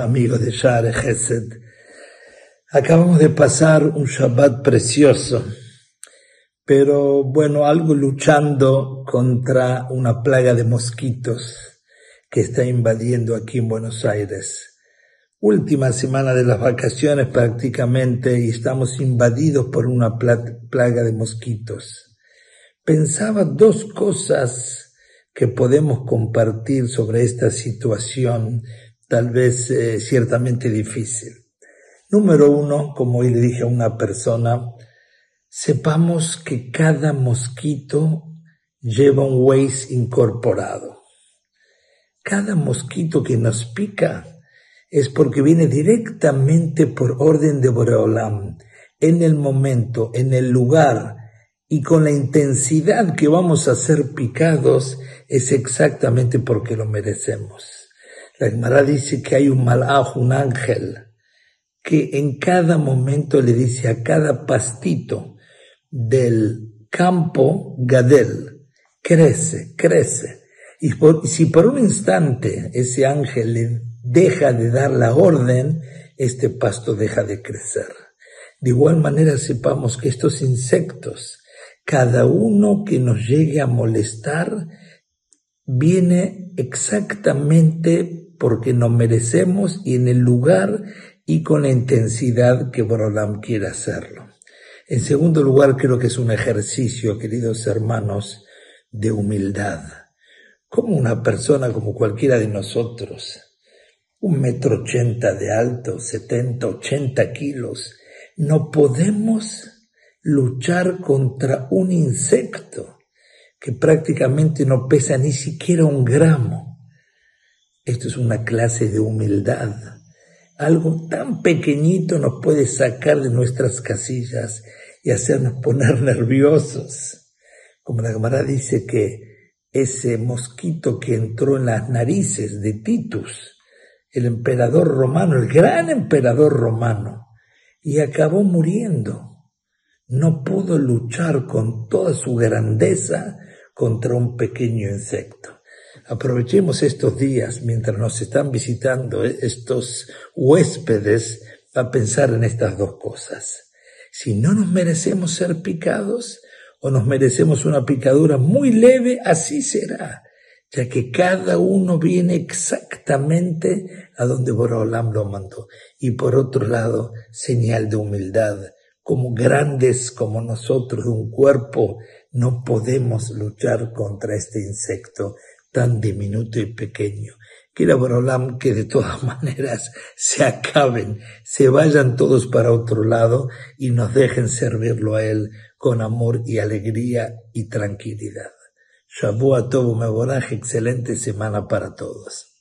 Amigos de Share. Acabamos de pasar un Shabbat precioso, pero bueno, algo luchando contra una plaga de mosquitos que está invadiendo aquí en Buenos Aires. Última semana de las vacaciones prácticamente y estamos invadidos por una plaga de mosquitos. Pensaba dos cosas que podemos compartir sobre esta situación, tal vez eh, ciertamente difícil. Número uno, como hoy le dije a una persona, sepamos que cada mosquito lleva un Waze incorporado. Cada mosquito que nos pica es porque viene directamente por orden de Boreolam, en el momento, en el lugar, y con la intensidad que vamos a ser picados es exactamente porque lo merecemos. La Gemara dice que hay un malaj, un ángel, que en cada momento le dice a cada pastito del campo Gadel, crece, crece. Y, y si por un instante ese ángel le deja de dar la orden, este pasto deja de crecer. De igual manera sepamos que estos insectos cada uno que nos llegue a molestar viene exactamente porque nos merecemos y en el lugar y con la intensidad que Borolam quiere hacerlo. En segundo lugar, creo que es un ejercicio, queridos hermanos, de humildad. Como una persona como cualquiera de nosotros, un metro ochenta de alto, setenta, ochenta kilos, no podemos luchar contra un insecto que prácticamente no pesa ni siquiera un gramo. Esto es una clase de humildad. Algo tan pequeñito nos puede sacar de nuestras casillas y hacernos poner nerviosos. Como la cámara dice que ese mosquito que entró en las narices de Titus, el emperador romano, el gran emperador romano, y acabó muriendo no pudo luchar con toda su grandeza contra un pequeño insecto. Aprovechemos estos días mientras nos están visitando estos huéspedes a pensar en estas dos cosas. Si no nos merecemos ser picados o nos merecemos una picadura muy leve, así será, ya que cada uno viene exactamente a donde Borolam lo mandó. Y por otro lado, señal de humildad como grandes como nosotros un cuerpo, no podemos luchar contra este insecto tan diminuto y pequeño. Quiera Borolam que de todas maneras se acaben, se vayan todos para otro lado y nos dejen servirlo a Él con amor y alegría y tranquilidad. Shabu a todo excelente semana para todos.